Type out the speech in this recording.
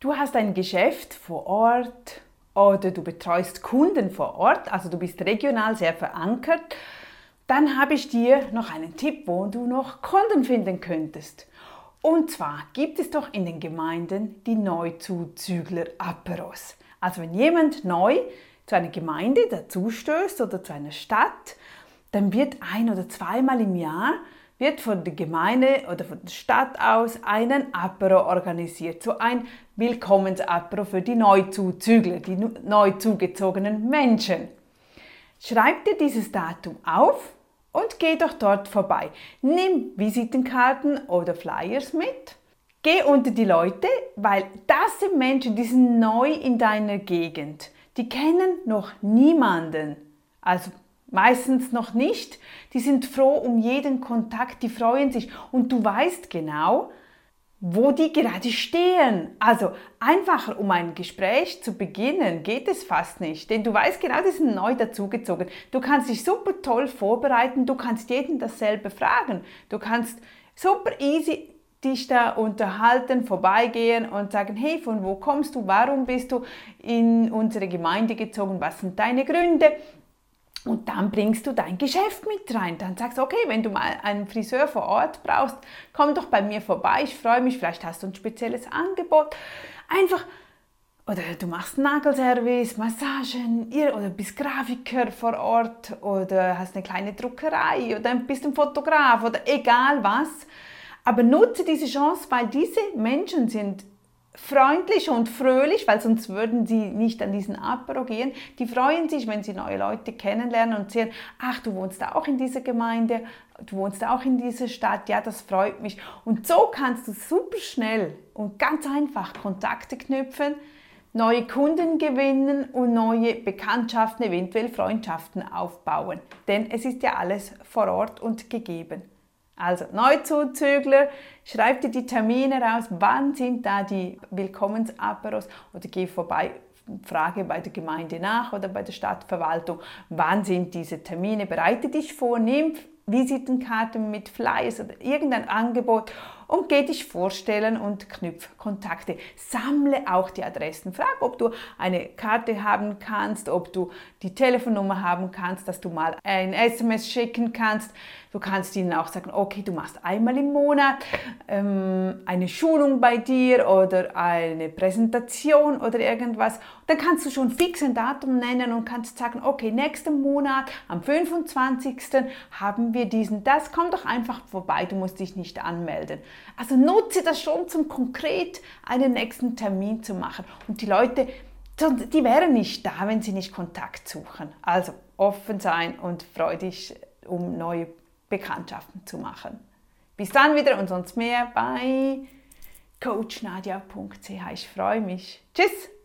Du hast ein Geschäft vor Ort oder du betreust Kunden vor Ort, also du bist regional sehr verankert. Dann habe ich dir noch einen Tipp, wo du noch Kunden finden könntest. Und zwar gibt es doch in den Gemeinden die Neuzuzügler-Aperos. Also wenn jemand neu zu einer Gemeinde dazustößt oder zu einer Stadt, dann wird ein oder zweimal im Jahr wird von der Gemeinde oder von der Stadt aus einen Apero organisiert, so ein Willkommensapero für die Neuzuzügler, die neu zugezogenen Menschen. Schreib dir dieses Datum auf und geh doch dort vorbei. Nimm Visitenkarten oder Flyers mit. Geh unter die Leute, weil das sind Menschen, die sind neu in deiner Gegend. Die kennen noch niemanden. Also meistens noch nicht. Die sind froh um jeden Kontakt, die freuen sich. Und du weißt genau, wo die gerade stehen. Also einfacher, um ein Gespräch zu beginnen, geht es fast nicht. Denn du weißt genau, die sind neu dazugezogen. Du kannst dich super toll vorbereiten, du kannst jeden dasselbe fragen. Du kannst super easy dich da unterhalten, vorbeigehen und sagen, hey, von wo kommst du, warum bist du in unsere Gemeinde gezogen, was sind deine Gründe? Und dann bringst du dein Geschäft mit rein. Dann sagst du, okay, wenn du mal einen Friseur vor Ort brauchst, komm doch bei mir vorbei. Ich freue mich, vielleicht hast du ein spezielles Angebot. Einfach, oder du machst Nagelservice, Massagen, oder bist Grafiker vor Ort, oder hast eine kleine Druckerei, oder bist ein Fotograf, oder egal was. Aber nutze diese Chance, weil diese Menschen sind freundlich und fröhlich, weil sonst würden sie nicht an diesen Apero gehen. Die freuen sich, wenn sie neue Leute kennenlernen und sehen, ach, du wohnst auch in dieser Gemeinde, du wohnst auch in dieser Stadt, ja, das freut mich. Und so kannst du super schnell und ganz einfach Kontakte knüpfen, neue Kunden gewinnen und neue Bekanntschaften, eventuell Freundschaften aufbauen. Denn es ist ja alles vor Ort und gegeben. Also Neuzuzügler, schreib dir die Termine raus, wann sind da die Willkommensaperos? Oder geh vorbei, frage bei der Gemeinde nach oder bei der Stadtverwaltung, wann sind diese Termine, bereite dich vor, nimm Visitenkarten mit Flyers oder irgendein Angebot und geh dich vorstellen und knüpf Kontakte. Sammle auch die Adressen. Frag, ob du eine Karte haben kannst, ob du die Telefonnummer haben kannst, dass du mal ein SMS schicken kannst. Du kannst ihnen auch sagen, okay, du machst einmal im Monat ähm, eine Schulung bei dir oder eine Präsentation oder irgendwas. Dann kannst du schon fix ein Datum nennen und kannst sagen, okay, nächsten Monat am 25. haben wir diesen, das, komm doch einfach vorbei, du musst dich nicht anmelden. Also nutze das schon, zum konkret einen nächsten Termin zu machen. Und die Leute, die wären nicht da, wenn sie nicht Kontakt suchen. Also offen sein und freu dich, um neue Bekanntschaften zu machen. Bis dann wieder und sonst mehr bei coachnadia.ch. Ich freue mich. Tschüss!